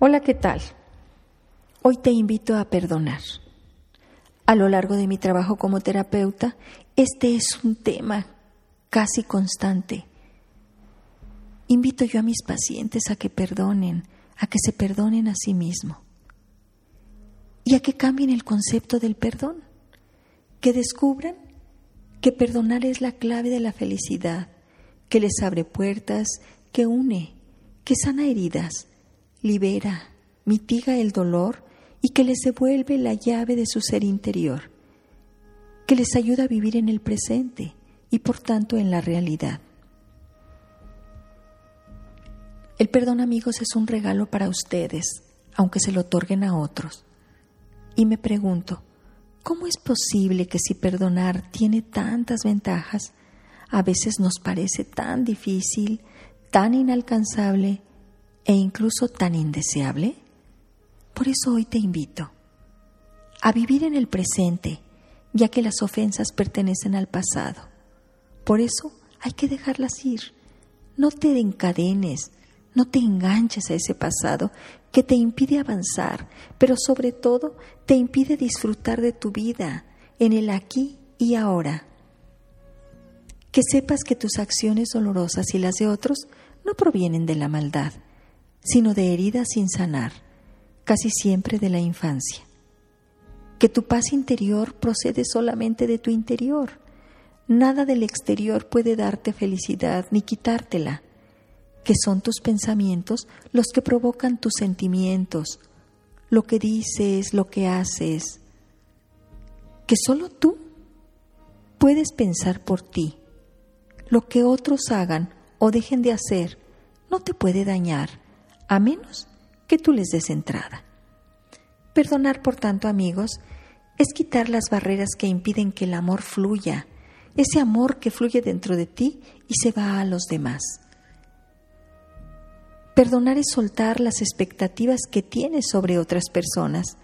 Hola, ¿qué tal? Hoy te invito a perdonar. A lo largo de mi trabajo como terapeuta, este es un tema casi constante. Invito yo a mis pacientes a que perdonen, a que se perdonen a sí mismos y a que cambien el concepto del perdón, que descubran que perdonar es la clave de la felicidad, que les abre puertas, que une, que sana heridas, libera, mitiga el dolor y que les devuelve la llave de su ser interior, que les ayuda a vivir en el presente y por tanto en la realidad. El perdón amigos es un regalo para ustedes, aunque se lo otorguen a otros. Y me pregunto, ¿cómo es posible que si perdonar tiene tantas ventajas, a veces nos parece tan difícil, tan inalcanzable e incluso tan indeseable? Por eso hoy te invito a vivir en el presente, ya que las ofensas pertenecen al pasado. Por eso hay que dejarlas ir. No te encadenes, no te enganches a ese pasado que te impide avanzar, pero sobre todo te impide disfrutar de tu vida en el aquí y ahora. Que sepas que tus acciones dolorosas y las de otros no provienen de la maldad, sino de heridas sin sanar, casi siempre de la infancia. Que tu paz interior procede solamente de tu interior. Nada del exterior puede darte felicidad ni quitártela, que son tus pensamientos los que provocan tus sentimientos, lo que dices, lo que haces, que solo tú puedes pensar por ti. Lo que otros hagan o dejen de hacer no te puede dañar a menos que tú les des entrada. Perdonar, por tanto, amigos, es quitar las barreras que impiden que el amor fluya, ese amor que fluye dentro de ti y se va a los demás. Perdonar es soltar las expectativas que tienes sobre otras personas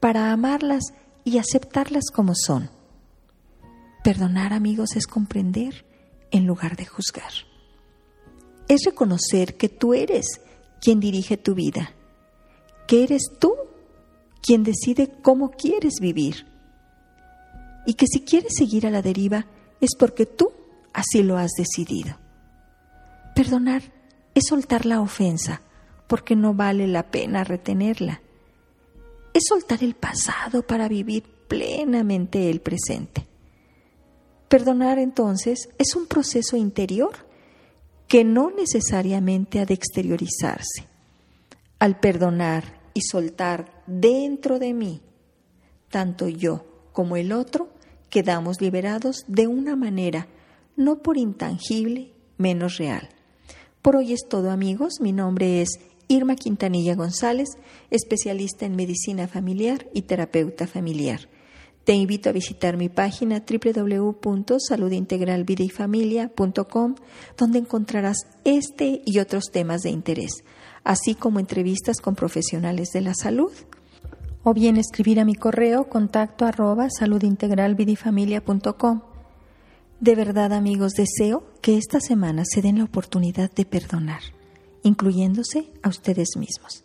para amarlas y aceptarlas como son. Perdonar, amigos, es comprender en lugar de juzgar. Es reconocer que tú eres quien dirige tu vida, que eres tú quien decide cómo quieres vivir y que si quieres seguir a la deriva es porque tú así lo has decidido. Perdonar es soltar la ofensa porque no vale la pena retenerla. Es soltar el pasado para vivir plenamente el presente. Perdonar entonces es un proceso interior que no necesariamente ha de exteriorizarse. Al perdonar y soltar dentro de mí, tanto yo como el otro quedamos liberados de una manera no por intangible, menos real. Por hoy es todo amigos, mi nombre es Irma Quintanilla González, especialista en medicina familiar y terapeuta familiar. Te invito a visitar mi página www.saludintegralvidayfamilia.com, donde encontrarás este y otros temas de interés, así como entrevistas con profesionales de la salud. O bien escribir a mi correo contacto arroba. De verdad, amigos, deseo que esta semana se den la oportunidad de perdonar, incluyéndose a ustedes mismos.